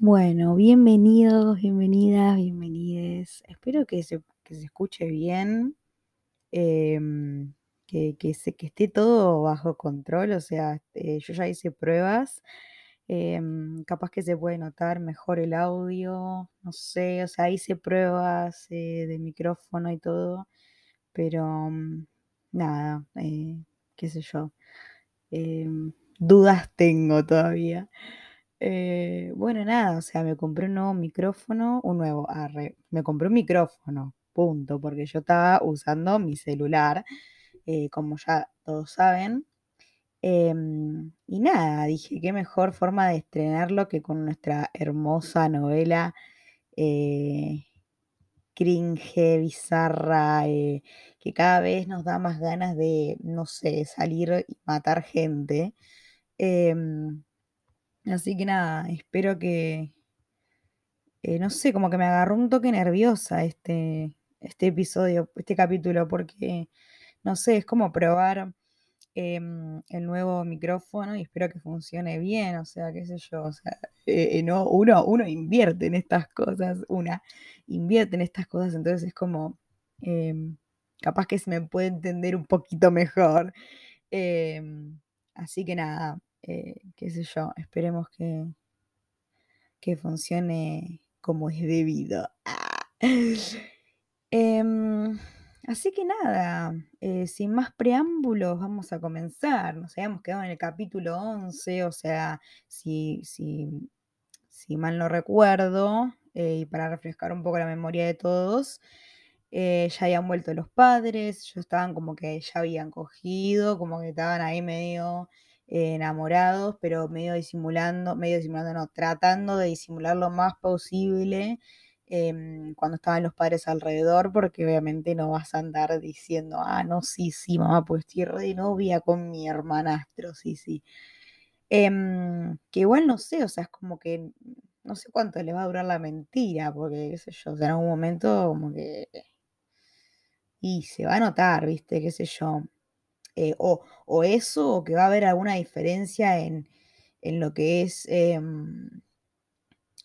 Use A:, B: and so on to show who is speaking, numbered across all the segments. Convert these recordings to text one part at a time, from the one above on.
A: Bueno, bienvenidos, bienvenidas, bienvenides. Espero que se, que se escuche bien, em, que, que, se- que esté todo bajo control. O sea, eh, yo ya hice pruebas, em, capaz que se puede notar mejor el audio, no sé, o sea, hice pruebas eh, de micrófono y todo, pero mm, nada, eh, qué sé yo, em, dudas tengo todavía. Eh, bueno, nada, o sea, me compré un nuevo micrófono, un nuevo, arre, me compré un micrófono, punto, porque yo estaba usando mi celular, eh, como ya todos saben. Em, y nada, dije, qué mejor forma de estrenarlo que con nuestra hermosa novela eh, cringe, bizarra, que cada vez nos da más ganas de, no sé, salir y matar gente. Así que nada, espero que, eh, no sé, como que me agarró un toque nerviosa este, este episodio, este capítulo, porque, no sé, es como probar em, el nuevo micrófono y espero que funcione bien, o sea, qué sé yo, o sea, eh, eh, no, uno, uno invierte en estas cosas, una invierte en estas cosas, entonces es como, em, capaz que se me puede entender un poquito mejor. em, así que nada, eh, qué sé yo, esperemos que, que funcione como es debido. Em, así que nada, eh, sin más preámbulos, vamos a comenzar. Nos habíamos quedado en el capítulo 11, o sea, si, si, si mal no recuerdo, eh, y para refrescar un poco la memoria de todos, ya habían vuelto los padres, ellos estaban como que ya habían cogido, como que estaban ahí medio enamorados, pero medio disimulando, medio disimulando, no, tratando de disimular lo más posible em, cuando estaban los padres alrededor, porque obviamente no vas a andar diciendo, ah, no, sí, sí, mamá, pues estoy de novia con mi hermanastro, sí, sí. Em, que igual no sé, o sea, es como que no sé cuánto le va a durar la mentira, porque, qué sé yo, o sea, en algún momento como que... Y se va a notar, ¿viste? ¿Qué sé yo? Eh, o, o eso, o que va a haber alguna diferencia en, en lo que es, em,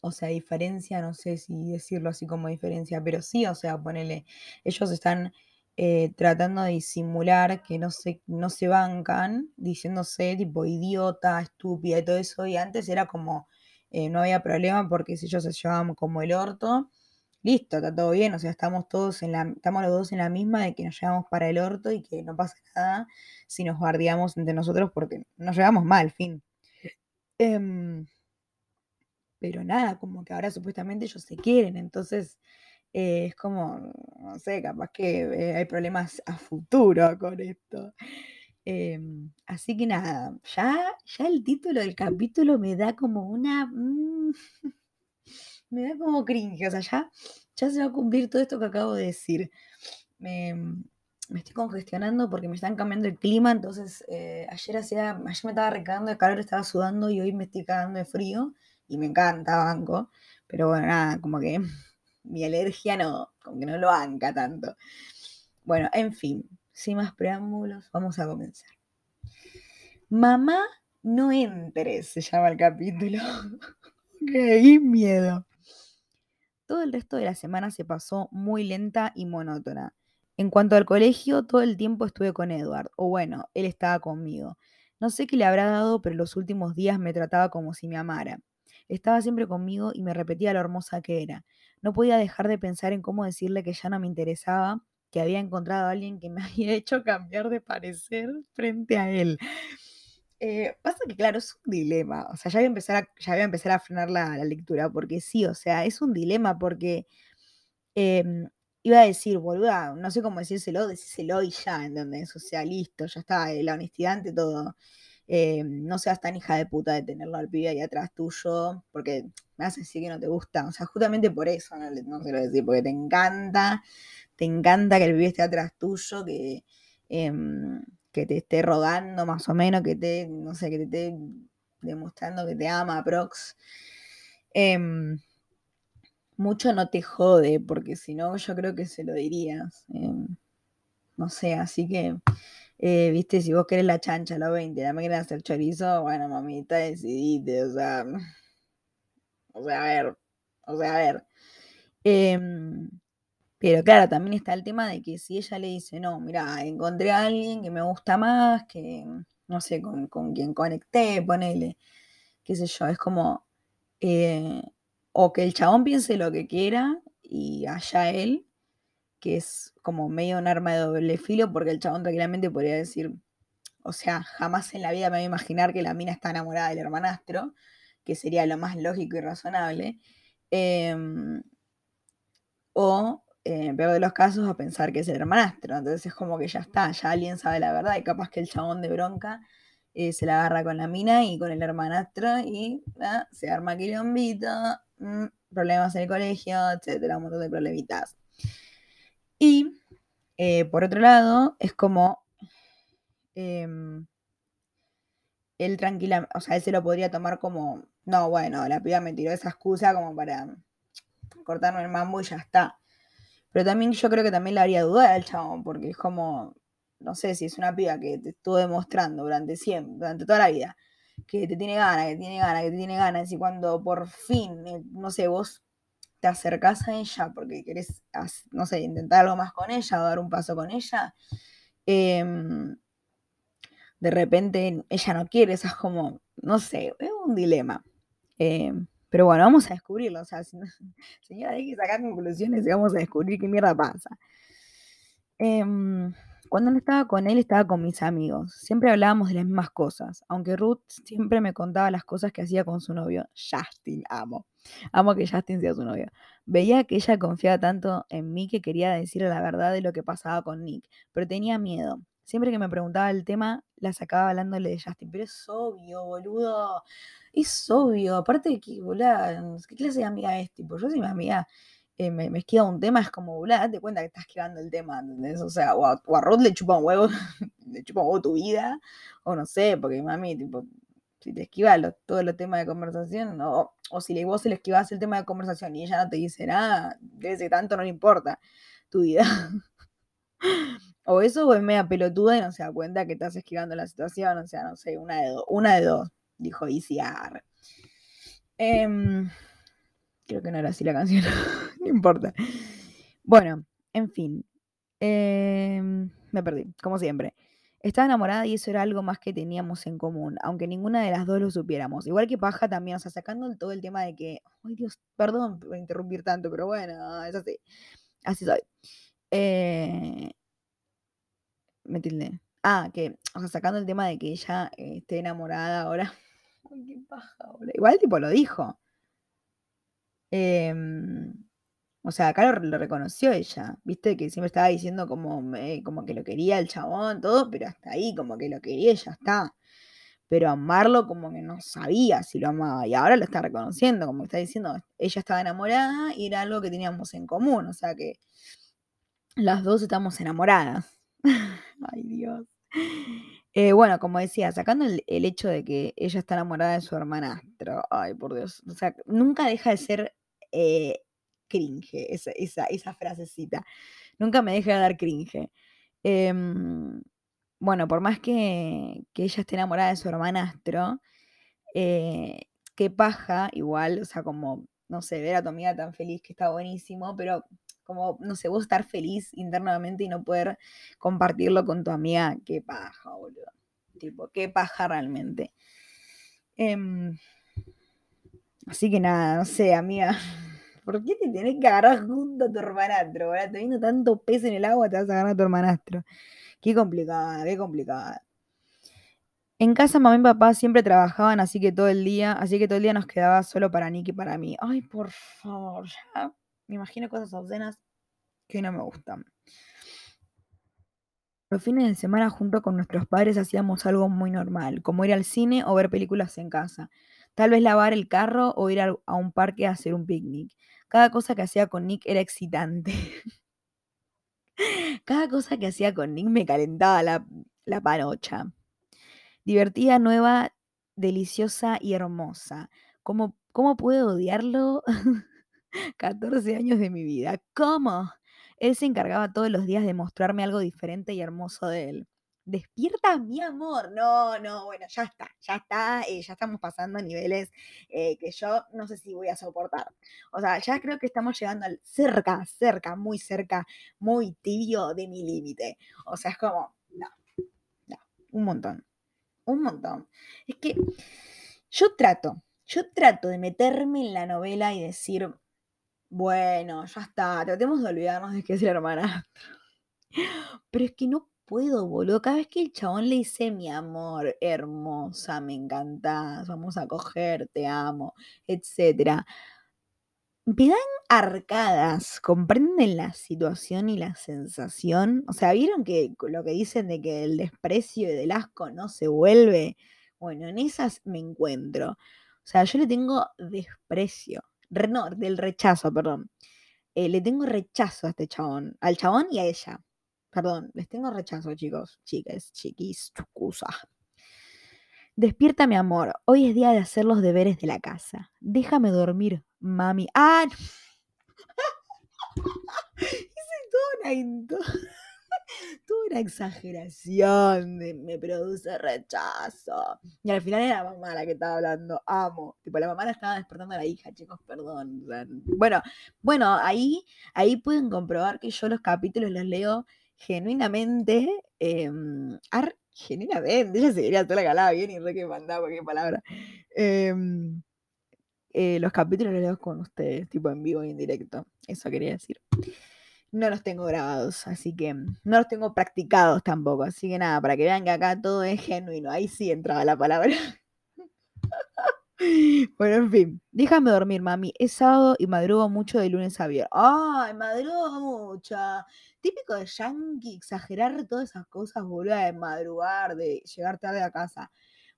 A: o sea, diferencia, no sé si decirlo así como diferencia, pero sí, o sea, ponele, ellos están eh, tratando de disimular que no se, no se bancan, diciéndose tipo idiota, estúpida y todo eso, y antes era como, eh, no había problema porque si ellos se llevaban como el orto, listo, está todo bien, o sea, estamos todos en la, estamos los dos en la misma de que nos llevamos para el orto y que no pasa nada si nos guardiamos entre nosotros porque nos llevamos mal, fin. Em, pero nada, como que ahora supuestamente ellos se quieren, entonces eh, es como, no sé, capaz que eh, hay problemas a futuro con esto. Em, así que nada, ya, ya el título del capítulo me da como una... mm, me da como cringe, o sea, ya, se va a cumplir todo esto que acabo de decir. Me, me estoy congestionando porque me están cambiando el clima, entonces eh, ayer hacía, ayer me estaba recagando de calor, estaba sudando y hoy me estoy cagando de frío y me encanta, banco, pero bueno, nada, como que mi alergia no, como que no lo banca tanto. Bueno, en fin, sin más preámbulos, vamos a comenzar. Mamá, no entres, se llama el capítulo. Qué miedo. Todo el resto de la semana se pasó muy lenta y monótona. En cuanto al colegio, todo el tiempo estuve con Edward, o bueno, él estaba conmigo. No sé qué le habrá dado, pero los últimos días me trataba como si me amara. Estaba siempre conmigo y me repetía lo hermosa que era. No podía dejar de pensar en cómo decirle que ya no me interesaba, que había encontrado a alguien que me había hecho cambiar de parecer frente a él. Eh, pasa que, claro, es un dilema. O sea, ya voy a empezar a, ya voy a, empezar a frenar la, la lectura, porque sí, o sea, es un dilema, porque em, iba a decir, boluda, no sé cómo decírselo, decírselo y ya, ¿entendés? O sea, listo, ya está, eh, la honestidad ante todo. Eh, no seas tan hija de puta de tenerlo al pibe ahí atrás tuyo, porque me a decir que no te gusta. O sea, justamente por eso no, no lo decir, porque te encanta, te encanta que el pibe esté atrás tuyo, que, em, que te esté rogando más o menos, que te, no sé, que te esté demostrando que te ama, Prox. Em, mucho no te jode, porque si no, yo creo que se lo dirías. em, no sé, así que, eh, viste, si vos querés la chancha los 20, la máquina de hacer chorizo, bueno, mamita, decidite, o sea, O sea, a ver, o sea, a ver. Pero claro, también está el tema de que si ella le dice, no, mira, encontré a alguien que me gusta más, que no sé, con, con quien conecté, ponele, qué sé yo, es como, eh, o que el chabón piense lo que quiera y allá él, que es como medio un arma de doble filo, porque el chabón tranquilamente podría decir, o sea, jamás en la vida me voy a imaginar que la mina está enamorada del hermanastro, que sería lo más lógico y razonable. Em, o, en peor de los casos, a pensar que es el hermanastro. Entonces es como que ya está, ya alguien sabe la verdad y capaz que el chabón de bronca eh, se la agarra con la mina y con el hermanastro y ah, se arma quilombito, mm, problemas en el colegio, etcétera, un montón de problemitas. Y eh, por otro lado, es como em, él tranquila, o sea, él se lo podría tomar como, no, bueno, la piba me tiró esa excusa como para cortarme el mambo y ya está. Pero también yo creo que también le haría dudar al chabón, porque es como, no sé si es una piba que te estuvo demostrando durante siempre, durante toda la vida, que te tiene ganas, que tiene ganas, que te tiene ganas, y cuando por fin, eh, no sé, vos te acercás a ella porque querés, no sé, intentar algo más con ella o dar un paso con ella, em, de repente ella no quiere, eso es como, no sé, es un dilema. Em, pero bueno, vamos a descubrirlo. O sea, señora, hay que sacar conclusiones y vamos a descubrir qué mierda pasa. Em, cuando no estaba con él, estaba con mis amigos. Siempre hablábamos de las mismas cosas, aunque Ruth siempre me contaba las cosas que hacía con su novio. Justin, amo. Amo que Justin sea su novio. Veía que ella confiaba tanto en mí que quería decirle la verdad de lo que pasaba con Nick, pero tenía miedo. Siempre que me preguntaba el tema, la sacaba hablándole de Justin. Pero es obvio, boludo. Es obvio. Aparte de que, boludo, ¿qué clase de amiga es? Tipo, yo soy mi amiga eh, me, me, esquiva un tema, es como, boludo, date cuenta que estás esquivando el tema, ¿entendés? O sea, o a, o le chupa un huevo, le chupa un huevo tu vida, o no sé, porque mami, tipo, si te esquivas todos los temas de conversación, o, o si vos le esquivas el tema de conversación y ella no te dice nada, ser tanto no le importa tu vida. O eso o es media pelotuda y no se da cuenta que estás esquivando la situación. O sea, no sé, una de, una de dos, dijo ICR. Em, creo que no era así la canción, no importa. Bueno, en fin. Em, me perdí, como siempre. Estaba enamorada y eso era algo más que teníamos en común, aunque ninguna de las dos lo supiéramos. Igual que Paja también, o sea, sacando todo el tema de que, ay Dios, perdón por interrumpir tanto, pero bueno, es así. Así soy. Eh, me tilde. Ah, que, o sea, sacando el tema de que ella eh, esté enamorada ahora. Qué paja, Igual tipo lo dijo. Em, o sea, acá lo, reconoció ella, viste, que siempre estaba diciendo como, como que lo quería el chabón, todo, pero hasta ahí, como que lo quería y ya está. Pero amarlo como que no sabía si lo amaba. Y ahora lo está reconociendo, como está diciendo, ella estaba enamorada y era algo que teníamos en común. O sea que las dos estamos enamoradas. Ay, Dios. Eh, bueno, como decía, sacando el, hecho de que ella está enamorada de su hermanastro, ay, por Dios, o sea, nunca deja de ser eh, cringe esa, esa, frasecita. Nunca me deja de dar cringe. Em, bueno, por más que, ella esté enamorada de su hermanastro, eh, qué paja, igual, o sea, como, no sé, ver a tu amiga tan feliz que está buenísimo, pero como, no sé, vos estar feliz internamente y no poder compartirlo con tu amiga, qué paja, boludo. Tipo, qué paja realmente. Em, así que nada, no sé, amiga. ¿Por qué te tenés que agarrar junto a tu hermanastro? ¿verdad? Te viendo tanto pez en el agua, te vas a agarrar a tu hermanastro. Qué complicada, qué complicada. En casa mamá y papá siempre trabajaban, así que todo el día, así que todo el día nos quedaba solo para Nick y para mí. Ay, por favor, ya me imagino cosas obscenas que no me gustan. Los fines de semana junto con nuestros padres hacíamos algo muy normal, como ir al cine o ver películas en casa. Tal vez lavar el carro o ir a, un parque a hacer un picnic. Cada cosa que hacía con Nick era excitante. Cada cosa que hacía con Nick me calentaba la, la panocha. Divertida, nueva, deliciosa y hermosa. ¿Cómo, cómo puedo odiarlo? 14 años de mi vida. ¿Cómo? Él se encargaba todos los días de mostrarme algo diferente y hermoso de él. Despierta mi amor. No, no, bueno, ya está, ya está, eh, ya estamos pasando a niveles eh, que yo no sé si voy a soportar. O sea, ya creo que estamos llegando al cerca, cerca, muy cerca, muy tibio de mi límite. O sea, es como, no, no, un montón, un montón. Es que yo trato, yo trato de meterme en la novela y decir, bueno, ya está, tratemos de olvidarnos de que es el hermanastro. Pero es que no puedo, boludo. Cada vez que el chabón le dice, mi amor, hermosa, me encantás, vamos a coger, te amo, etcétera. Me dan arcadas, comprenden la situación y la sensación. O sea, ¿vieron que lo que dicen de que el desprecio y del asco no se vuelve? Bueno, en esas me encuentro. O sea, yo le tengo desprecio. No, del rechazo, perdón. Eh, le tengo rechazo a este chabón. Al chabón y a ella. Perdón, les tengo rechazo, chicos, chicas, chiquis, chucusa. Despierta, mi amor. Hoy es día de hacer los deberes de la casa. Déjame dormir, mami. ¡Ah! Hice una, toda una exageración me produce rechazo. Y al final era la mamá la que estaba hablando. Amo. Tipo, la mamá la estaba despertando a la hija, chicos, perdón. Bueno, bueno, ahí, ahí pueden comprobar que yo los capítulos los leo genuinamente, eh, ar, genuinamente, ella se quería toda la calada bien y re que mandaba qué palabra. Em, eh, los capítulos los leo con ustedes, tipo en vivo y en directo. Eso quería decir. No los tengo grabados, así que no los tengo practicados tampoco. Así que nada, para que vean que acá todo es genuino. Ahí sí entraba la palabra. Bueno, en fin, déjame dormir, mami. Es sábado y madrugo mucho de lunes a viernes. ¡Ay, madrugo mucho! Típico de yankee, exagerar todas esas cosas, boludo, de madrugar, de llegar tarde a casa.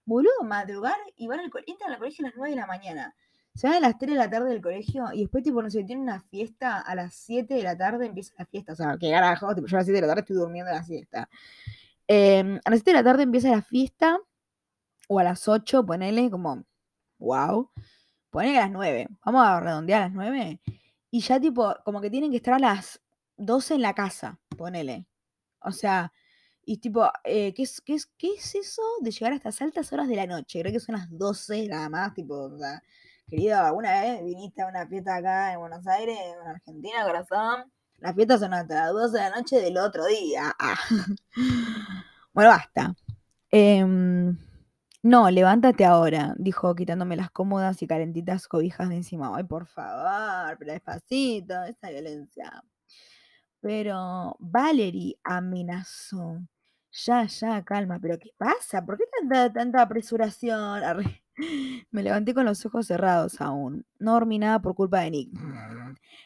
A: Boludo, madrugar y van al entran al colegio a las 9 de la mañana. Se van a las 3 de la tarde del colegio y después, tipo, no sé, tienen una fiesta a las 7 de la tarde, empieza la fiesta. O sea, que carajo, tipo, yo a las 7 de la tarde estoy durmiendo la siesta. Em, a las 7 de la tarde empieza la fiesta, o a las 8, ponele como wow. Ponele a las 9. Vamos a redondear a las 9. Y ya tipo, como que tienen que estar a las 12 en la casa, ponele. O sea, y tipo, eh, ¿qué, es, qué, es, ¿qué es eso de llegar a estas altas horas de la noche? Creo que son las 12 nada más, tipo, o sea, querido, ¿alguna vez viniste a una fiesta acá en Buenos Aires, en Argentina, corazón? Las fiestas son hasta las 12 de la noche del otro día. Ah. bueno, basta. Eh, no, levántate ahora, dijo quitándome las cómodas y calentitas cobijas de encima. Ay, por favor, pero despacito, esta violencia. Pero Valerie amenazó. Ya, ya, calma, pero ¿qué pasa? ¿Por qué tanta, tanta apresuración? Me levanté con los ojos cerrados aún. No dormí nada por culpa de Nick.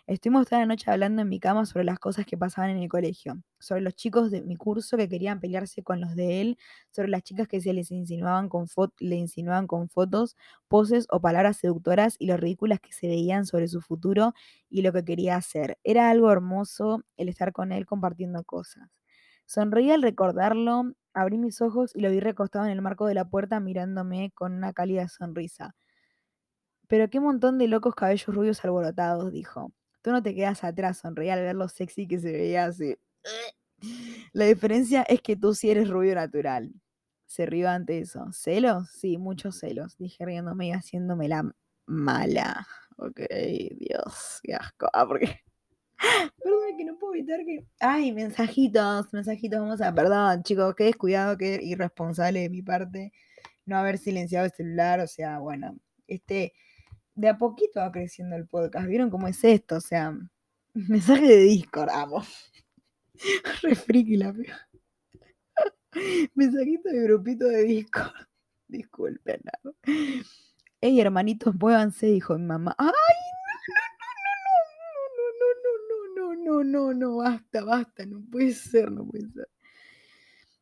A: Estuvimos toda la noche hablando en mi cama sobre las cosas que pasaban en el colegio, sobre los chicos de mi curso que querían pelearse con los de él, sobre las chicas que se les insinuaban con le insinuaban con fotos, poses o palabras seductoras y lo ridículas que se veían sobre su futuro y lo que quería hacer. Era algo hermoso el estar con él compartiendo cosas. Sonreí al recordarlo, abrí mis ojos y lo vi recostado en el marco de la puerta mirándome con una cálida sonrisa. Pero qué montón de locos cabellos rubios alborotados, dijo. Tú no te quedas atrás, sonreí al ver lo sexy que se veía así. La diferencia es que tú sí eres rubio natural. Se rió ante eso. ¿Celos? Sí, muchos celos, dije riéndome y haciéndome la mala. Ok, Dios, qué asco. Ah, porque. Perdón, que no puedo evitar que. Ay, mensajitos, mensajitos. Vamos a. Perdón, chicos, qué descuidado, qué irresponsable de mi parte no haber silenciado el celular. O sea, bueno, este de a poquito va creciendo el podcast. ¿Vieron cómo es esto? O sea, mensaje de Discord, amo. Re friki la Mensajito de grupito de Discord. Disculpen. Ey, hermanitos, muévanse, dijo mi mamá. ¡Ay! no, no, no, basta, basta, no puede ser, no puede ser.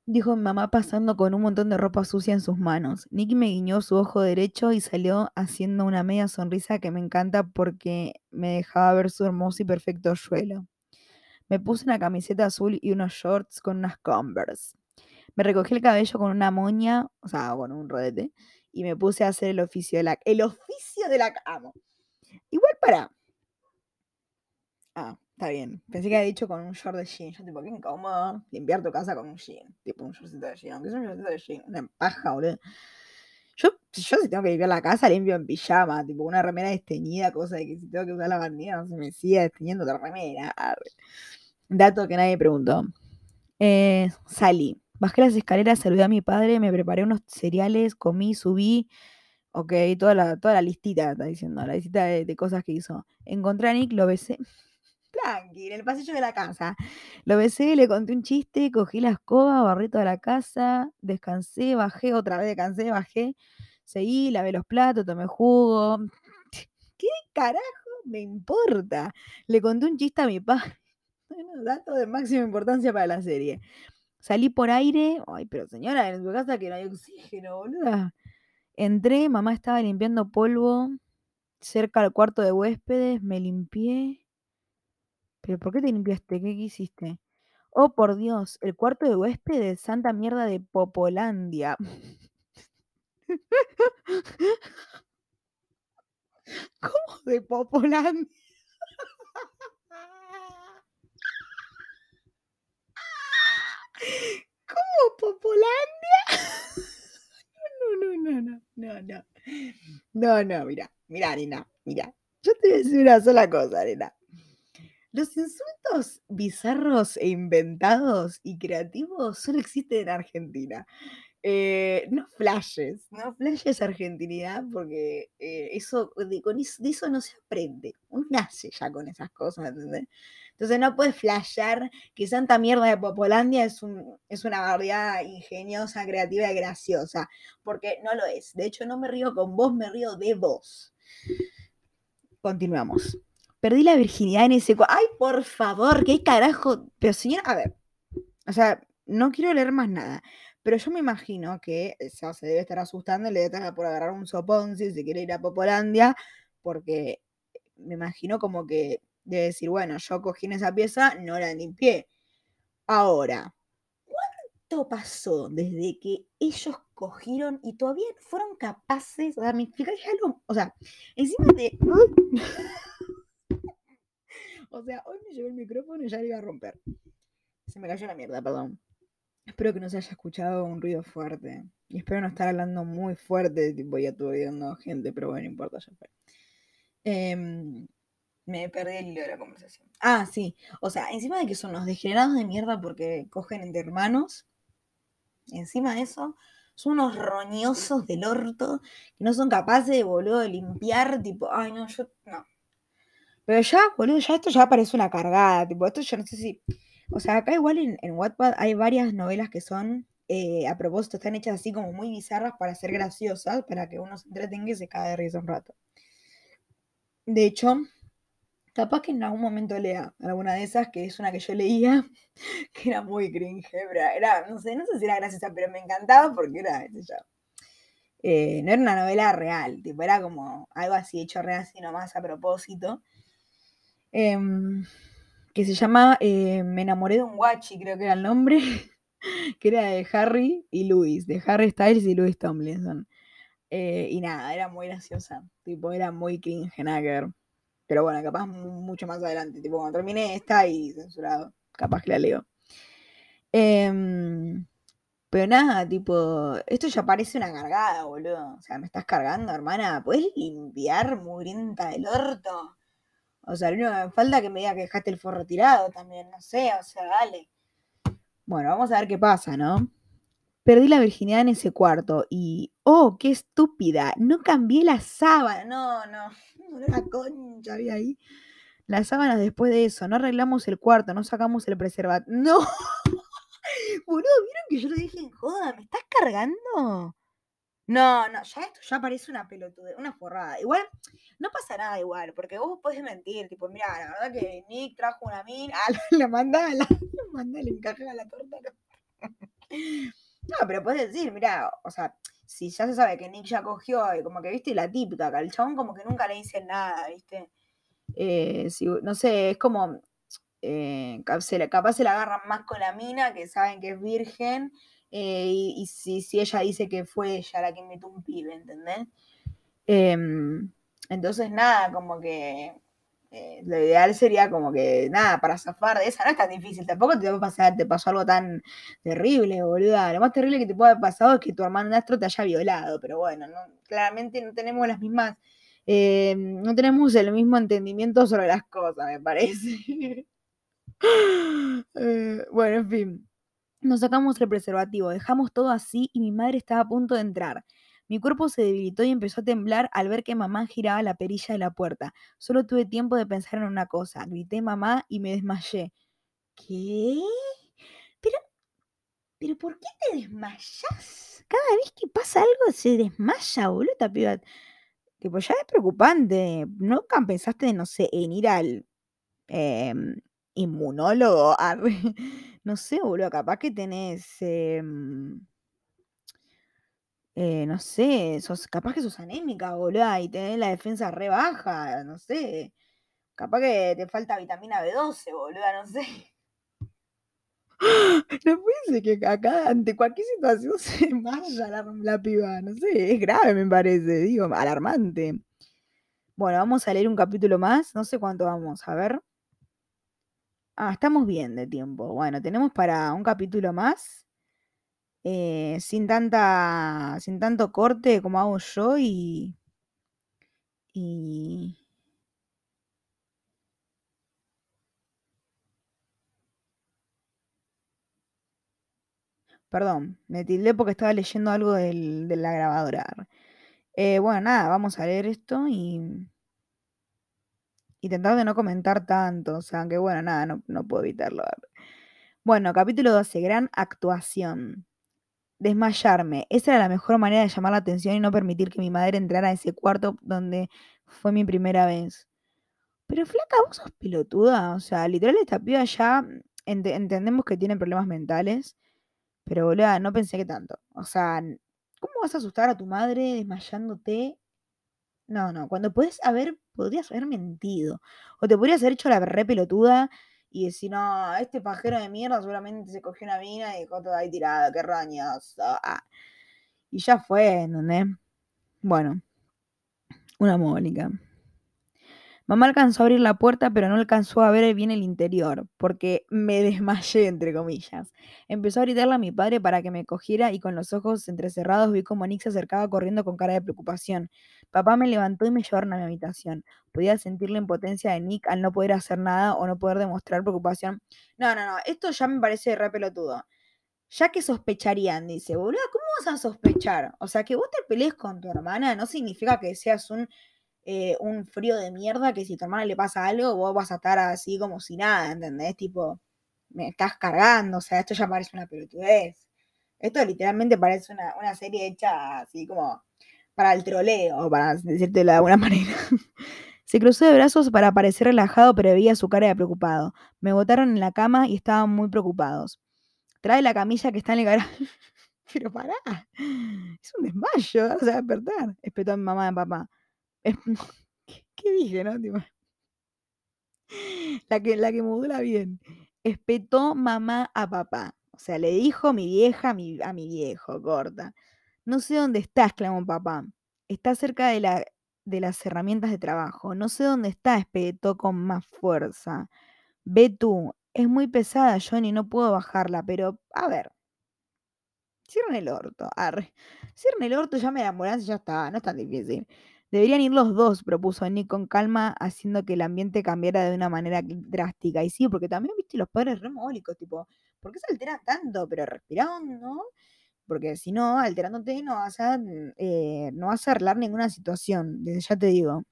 A: Dijo mi mamá pasando con un montón de ropa sucia en sus manos. Nick me guiñó su ojo derecho y salió haciendo una media sonrisa que me encanta porque me dejaba ver su hermoso y perfecto suelo. Me puse una camiseta azul y unos shorts con unas Converse. Me recogí el cabello con una moña, o sea, con un rodete, y me puse a hacer el oficio de la... El oficio de la... Amo. Igual para... Ah, está bien. Pensé que había dicho con un short de jean. Yo, tipo, qué incómodo limpiar tu casa con un jean. Tipo, un shortcito de jean. Aunque es un shortcito de jean. Una paja, boludo. Yo, yo si tengo que limpiar la casa, limpio en pijama. Tipo, una remera desteñida, cosa de que si tengo que usar la bandera, no se me siga desteñiendo la remera. Dato que nadie preguntó. Eh, salí. Bajé las escaleras, saludé a mi padre, me preparé unos cereales, comí, subí. Ok, toda la, toda la listita, está diciendo, la listita de cosas que hizo. Encontré a Nick, lo besé. Tranqui, en el pasillo de la casa. Lo besé, le conté un chiste, cogí la escoba, barré toda la casa, descansé, bajé, otra vez descansé, bajé, seguí, lavé los platos, tomé jugo. ¿Qué carajo me importa? Le conté un chiste a mi padre. Bueno, dato de máxima importancia para la serie. Salí por aire. Ay, pero señora, en tu casa que no hay oxígeno, boluda. Entré, mamá estaba limpiando polvo cerca al cuarto de huéspedes, me limpié. ¿Pero por qué te limpiaste? ¿Qué hiciste? Oh, por Dios, el cuarto de huéspedes, santa mierda de Popolandia. ¿Cómo de Popolandia? ¿Cómo Popolandia? No, no, no, no, no, no. No, no, mira, mira, nena, mira. Yo te voy a decir una sola cosa, nena. Los insultos bizarros e inventados y creativos solo existen en Argentina. Eh, no flashes, no flashes argentinidad, porque eh, eso, de, con eso, no se aprende. Uno nace ya con esas cosas. Entonces no puedes flashear que Santa Mierda de Popolandia es, un, es una barriada ingeniosa, creativa y graciosa, porque no lo es. De hecho, no me río con vos, me río de vos. Continuamos. Perdí la virginidad en ese... Ay, por favor, qué carajo. Pero señora, a ver. O sea, no quiero leer más nada. Pero yo me imagino que o sea, se debe estar asustando y le debe por agarrar un sopón si se quiere ir a Popolandia, porque me imagino como que debe decir, bueno, yo cogí en esa pieza, no la limpié. Ahora, ¿cuánto pasó desde que ellos cogieron y todavía fueron capaces, o sea, me explicaría algo, o sea, encima de... sea, hoy me llevé el micrófono y ya le iba a romper. Se me cayó la mierda, perdón. Espero que no se haya escuchado un ruido fuerte. Y espero no estar hablando muy fuerte, tipo, ya estuve viendo gente, pero bueno, no importa, ya fue. Em, me perdí el hilo de la conversación. Ah, sí. O sea, encima de que son los degenerados de mierda porque cogen entre hermanos, encima de eso, son unos roñosos del orto que no son capaces de, boludo, de limpiar, tipo, ay, no, yo, no. Pero ya, boludo, ya esto ya parece una cargada, tipo, esto yo no sé si... O sea, acá igual en, en Wattpad hay varias novelas que son, eh, a propósito, están hechas así como muy bizarras para ser graciosas, para que uno se entretenga y se cae de risa un rato. De hecho, capaz que en algún momento lea alguna de esas, que es una que yo leía, que era muy cringe, pero era, no sé, no sé si era graciosa, pero me encantaba porque era, sé. Eh, no era una novela real, tipo, era como algo así hecho real, así nomás a propósito. Em, que se llama eh, Me enamoré de un guachi, creo que era el nombre, que era de Harry y Louis, de Harry Styles y Louis Tomlinson. Eh, y nada, era muy graciosa, tipo, era muy cringe, nada. Pero bueno, capaz mu- mucho más adelante, tipo, cuando termine esta y censurado, capaz que la leo. Em, pero nada, tipo, esto ya parece una cargada, boludo. O sea, me estás cargando, hermana. ¿Puedes limpiar, mugrienta del orto? O sea, me falta que me diga que dejaste el forro tirado también, no sé, o sea, dale. Bueno, vamos a ver qué pasa, ¿no? Perdí la virginidad en ese cuarto y, oh, qué estúpida, no cambié la sábana. No, no, no la concha había ahí. Las sábanas después de eso, no arreglamos el cuarto, no sacamos el preservativo. No, boludo, ¿vieron que yo lo dije en joda? ¿Me estás cargando? No, no, ya esto ya parece una pelotude, una forrada. Igual, no pasa nada igual, porque vos podés mentir, tipo, mira, la verdad que Nick trajo una mina, ah, la mandá, la, mandá, le encajaba la torta. No. pero podés decir, mira, o sea, si ya se sabe que Nick ya cogió, como que, viste, la típica, que al chabón como que nunca le dicen nada, viste. Eh, no sé, es como, eh, capaz se la agarran más con la mina, que saben que es virgen, eh, y, si, si ella dice que fue ella la que metió un pibe, ¿entendés? Em, entonces, nada, como que Eh, lo ideal sería como que, nada, para zafar de esa no es tan difícil. Tampoco te va a pasar, te pasó algo tan terrible, boluda. Lo más terrible que te puede haber pasado es que tu hermano Nastro te haya violado. Pero bueno, no, claramente no tenemos las mismas, eh, no tenemos el mismo entendimiento sobre las cosas, me parece. Eh, bueno, en fin. Nos sacamos el preservativo, dejamos todo así y mi madre estaba a punto de entrar. Mi cuerpo se debilitó y empezó a temblar al ver que mamá giraba la perilla de la puerta. Solo tuve tiempo de pensar en una cosa. Grité mamá y me desmayé. ¿Qué? Pero, pero ¿por qué te desmayas? Cada vez que pasa algo se desmaya, boludo, esta piba. Tipo, ya es preocupante. ¿Nunca pensaste, no sé, en ir al em, inmunólogo? No sé, boludo, capaz que tenés... em, eh, no sé, sos, capaz que sos anémica, boluda, y tenés la defensa re baja, no sé. Capaz que te falta vitamina B12, boluda, no sé. No puede ser que acá ante cualquier situación se desmaya la, la piba, no sé, es grave me parece, digo, alarmante. Bueno, vamos a leer un capítulo más, no sé cuánto vamos, a ver. Ah, estamos bien de tiempo. Bueno, tenemos para un capítulo más. eh, sin tanta, sin tanto corte como hago yo y, y, perdón, me tildé porque estaba leyendo algo de la grabadora. Eh, bueno, nada, vamos a leer esto y, y tratar de no comentar tanto, o sea, aunque bueno, nada, no, no puedo evitarlo. Bueno, capítulo 12, gran actuación. Desmayarme. Esa era la mejor manera de llamar la atención y no permitir que mi madre entrara a ese cuarto donde fue mi primera vez. Pero flaca, vos sos pelotuda. O sea, literal esta piba ya ente- entendemos que tiene problemas mentales. Pero boluda, no pensé que tanto. O sea, ¿cómo vas a asustar a tu madre desmayándote? No, no, cuando puedes haber, podrías haber mentido. O te podrías haber hecho la re pelotuda y decir, no, este pajero de mierda seguramente se cogió una mina y dejó toda ahí tirada, qué rañoso. ah". Y ya fue, ¿entendés? Bueno, una mónica. Mamá alcanzó a abrir la puerta, pero no alcanzó a ver bien el interior, porque me desmayé, entre comillas. Empezó a gritarle a mi padre para que me cogiera y con los ojos entrecerrados vi cómo Nick se acercaba corriendo con cara de preocupación. Papá me levantó y me llevaron a mi habitación. Podía sentir la impotencia de Nick al no poder hacer nada o no poder demostrar preocupación. No, no, no, esto ya me parece re pelotudo. Ya que sospecharían, dice, boludo, ¿cómo vas a sospechar? O sea, que vos te pelees con tu hermana no significa que seas un eh, un frío de mierda que si a tu hermana le pasa algo, vos vas a estar así como si nada, ¿entendés? Tipo, me estás cargando, o sea, esto ya parece una pelotudez. Esto literalmente parece una, una serie hecha así como para el troleo, para decírtelo de alguna manera. Se cruzó de brazos para parecer relajado, pero veía su cara de preocupado. Me botaron en la cama y estaban muy preocupados. Trae la camilla que está en el garaje. Pero pará, es un desmayo, ahora se va a despertar, espetó a mi mamá y papá. Es- ¿Qué, qué dije, no? La que, la que modula bien. Espetó mamá a papá. O sea, le dijo mi vieja a mi, a mi viejo, corta. No sé dónde está, exclamó papá. Está cerca de, la, de las herramientas de trabajo. No sé dónde está, espetó con más fuerza. Ve tú, es muy pesada, Johnny, no puedo bajarla, pero a ver. Cierren el orto, arre. Cierren el orto, llame a la ambulancia y ya está, no es tan difícil. Deberían ir los dos, propuso Nick con calma, haciendo que el ambiente cambiara de una manera drástica. Y sí, porque también, viste, los padres remólicos, tipo, ¿por qué se alteran tanto? Pero respirando, ¿no? Porque si no, alterándote no vas a, mm, eh, no vas a arreglar ninguna situación, desde ya te digo.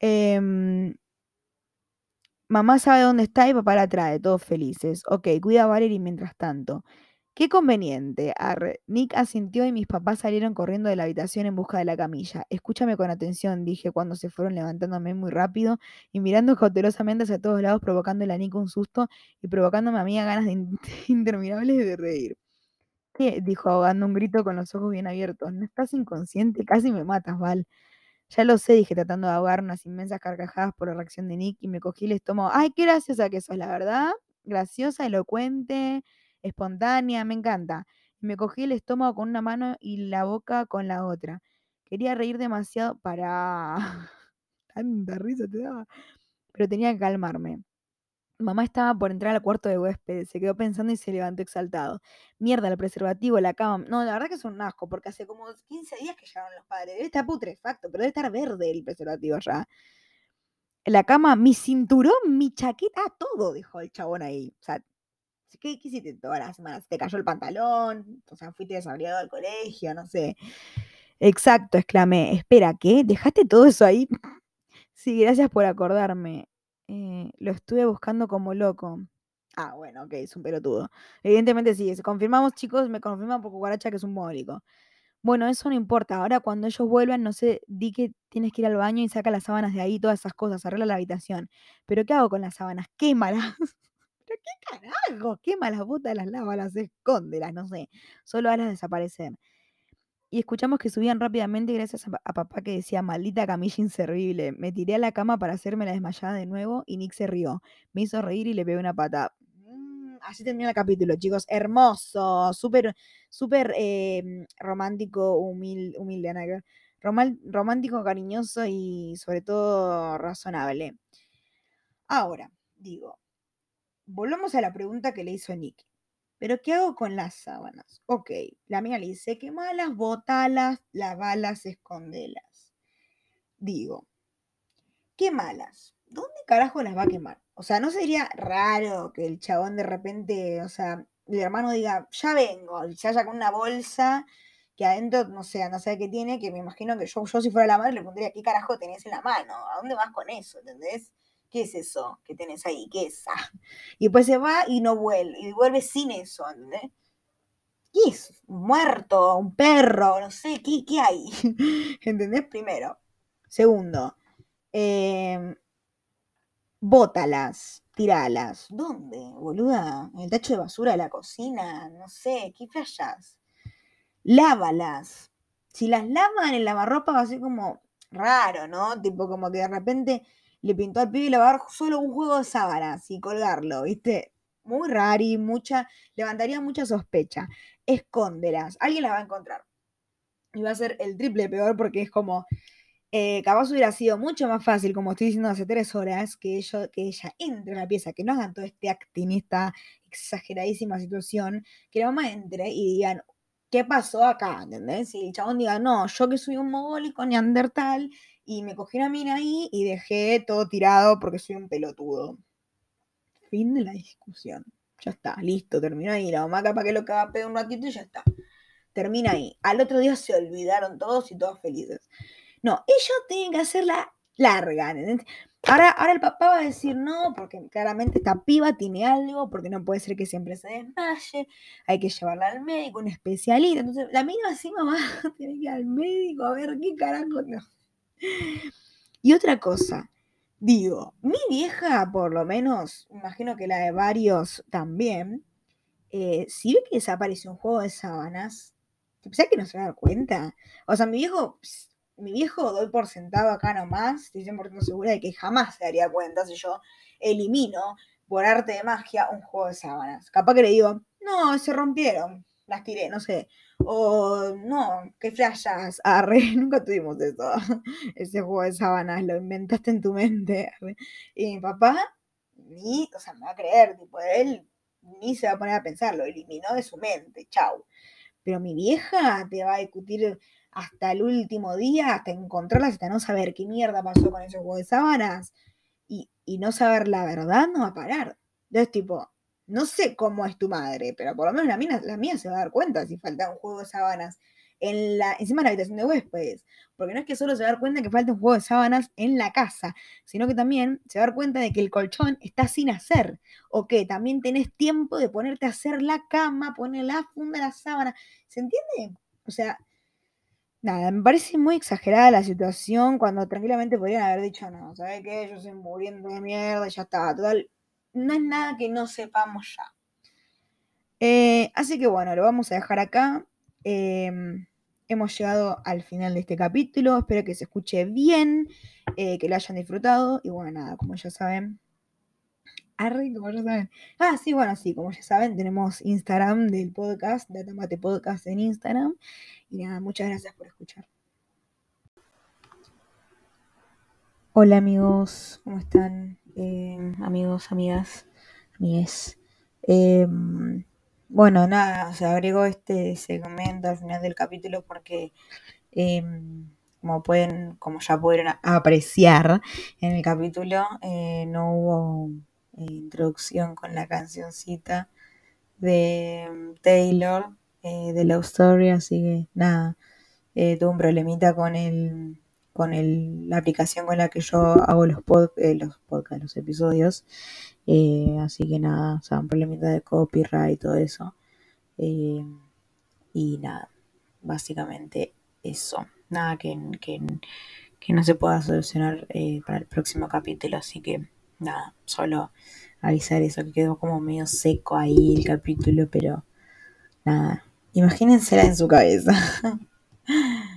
A: Em, mamá sabe dónde está y papá la trae, todos felices. Ok, cuida a Valerie mientras tanto. Qué conveniente. Nick asintió y mis papás salieron corriendo de la habitación en busca de la camilla. Escúchame con atención, dije cuando se fueron levantándome muy rápido y mirando cautelosamente hacia todos lados, provocándole a Nick un susto y provocándome a mí a ganas in- interminables de reír. ¿Qué? dijo ahogando un grito con los ojos bien abiertos. ¿No estás inconsciente? Casi me matas, Val. Ya lo sé, dije tratando de ahogar unas inmensas carcajadas por la reacción de Nick y me cogí el estómago. ¡Ay, qué graciosa que sos, la verdad! Graciosa, elocuente, espontánea, me encanta. Me cogí el estómago con una mano y la boca con la otra. Quería reír demasiado para... tanta risa te daba. Pero tenía que calmarme. Mamá estaba por entrar al cuarto de huéspedes, se quedó pensando y se levantó exaltado. Mierda, el preservativo, la cama. No, la verdad que es un asco, porque hace como 15 días que llegaron los padres. Debe estar putrefacto, pero debe estar verde el preservativo ya. La cama, mi cinturón, mi chaqueta, ah, todo dejó el chabón ahí. O sea, ¿qué, qué hiciste todas las semanas? ¿Te cayó el pantalón? O sea, fuiste desabriado al colegio, no sé. Exacto, exclamé. Espera, ¿qué? ¿Dejaste todo eso ahí? Sí, gracias por acordarme. Eh, lo estuve buscando como loco. Ah, bueno, ok, es un pelotudo. Evidentemente sí, confirmamos, chicos, me confirman por cucaracha que es un módico. Bueno, eso no importa. Ahora cuando ellos vuelvan, no sé, di que tienes que ir al baño y saca las sábanas de ahí, todas esas cosas, arregla la habitación. Pero ¿qué hago con las sábanas? Quémalas. ¿Pero qué carajo? Quema las botas, las lávalas, escóndelas, no sé. Solo hazlas desaparecer y escuchamos que subían rápidamente gracias a, papá que decía, maldita camilla inservible. Me tiré a la cama para hacerme la desmayada de nuevo y Nick se rió. Me hizo reír y le pegué una pata. Mm, así termina el capítulo, chicos. Hermoso, súper, súper em, romántico, humilde, humilde, romántico, cariñoso y sobre todo razonable. Ahora, digo, volvamos a la pregunta que le hizo Nick. Pero ¿qué hago con las sábanas? Ok, la mía le dice, quemalas, botalas, lavalas, escondelas. Digo, ¿qué malas? ¿Dónde carajo las va a quemar? O sea, ¿no sería raro que el chabón de repente, o sea, el hermano diga, ya vengo, y se haya con una bolsa que adentro, no sé, no sé qué tiene, que me imagino que yo, yo si fuera la madre le pondría, ¿qué carajo tenés en la mano? ¿A dónde vas con eso? ¿Entendés? ¿Qué es eso que tenés ahí? ¿Qué es? Ah. Y después se va y no vuelve, y vuelve sin eso, ¿entendés? ¿Qué es? ¿Un muerto? ¿Un perro? No sé, ¿qué, qué hay? ¿Entendés? Primero. Segundo, eh, bótalas, tiralas. ¿Dónde, boluda? ¿En el tacho de basura de la cocina? No sé, ¿qué fallas? Lávalas. Si las lavan en lavarropa va a ser como raro, ¿no? Tipo como que de repente le pintó al pibe lavar solo un juego de sábanas y colgarlo, ¿viste? Muy raro y mucha, levantaría mucha sospecha. Escóndelas, alguien las va a encontrar. Y va a ser el triple peor porque es como, eh, capaz hubiera sido mucho más fácil, como estoy diciendo hace tres horas, que, que ella entre en la pieza, que no hagan todo este acting, esta exageradísima situación, que la mamá entre y digan, ¿qué pasó acá? ¿Entendés? Y el chabón diga, no, yo que soy un mogólico neandertal y me cogí una mina ahí y dejé todo tirado porque soy un pelotudo. Fin de la discusión. Ya está, listo, terminó ahí. La mamá capaz que lo pedir un ratito y ya está. Termina ahí. Al otro día se olvidaron todos y todos felices. No, ellos tienen que hacerla larga. Ahora, ahora el papá va a decir no, porque claramente esta piba tiene algo, porque no puede ser que siempre se desmaye, hay que llevarla al médico, un especialista. Entonces, la misma encima va a tener que ir al médico a ver qué carajo. No. Y otra cosa, digo, mi vieja, por lo menos, imagino que la de varios también, eh, si ve que desaparece un juego de sábanas, ¿sabes que no se va a dar cuenta? O sea, mi viejo, mi viejo doy por sentado acá nomás, estoy 100% segura de que jamás se daría cuenta si yo elimino por arte de magia un juego de sábanas. Capaz que le digo, no, se rompieron, las tiré, no sé. O no, qué flashas, arre, nunca tuvimos eso. Ese juego de sábanas, lo inventaste en tu mente. Y mi papá, ni, o sea, me va a creer, tipo, él ni se va a poner a pensar, lo eliminó de su mente, chau. Pero mi vieja te va a discutir hasta el último día, hasta encontrarlas, hasta no saber qué mierda pasó con ese juego de sábanas y, y no saber la verdad, no va a parar. Entonces, tipo, no sé cómo es tu madre, pero por lo menos la mía, la mía se va a dar cuenta si falta un juego de sábanas en la, encima de la habitación de huéspedes. Porque no es que solo se va a dar cuenta que falta un juego de sábanas en la casa, sino que también se va a dar cuenta de que el colchón está sin hacer. O que también tenés tiempo de ponerte a hacer la cama, poner la funda, la sábana. ¿Se entiende? O sea, nada, me parece muy exagerada la situación cuando tranquilamente podrían haber dicho, no, ¿sabes qué? Yo estoy muriendo de mierda, ya está, total no es nada que no sepamos ya. Eh, así que bueno, lo vamos a dejar acá. Em, hemos llegado al final de este capítulo. Espero que se escuche bien, eh, que lo hayan disfrutado. Y bueno, nada, como ya saben. Arre, como ya saben. Ah, sí, bueno, sí, como ya saben, tenemos Instagram del podcast, Datamate Podcast en Instagram. Y nada, muchas gracias por escuchar. Hola amigos, ¿cómo están? Eh, amigos, amigas, amigues. Eh, bueno, nada, se agregó este segmento al final del capítulo porque, eh, como pueden, como ya pudieron apreciar en el capítulo, eh, no hubo eh, introducción con la cancioncita de Taylor eh, de Love Story, así que nada, tuve un problemita con el con el, la aplicación con la que yo hago los, pod, eh, los podcasts, los episodios. Eh, así que nada, o sea, un problemita de copyright y todo eso. Eh, y nada, básicamente eso. Nada que, que, que no se pueda solucionar eh, para el próximo capítulo. Así que nada, solo avisar eso, que quedó como medio seco ahí el capítulo, pero nada, imagínensela en su cabeza.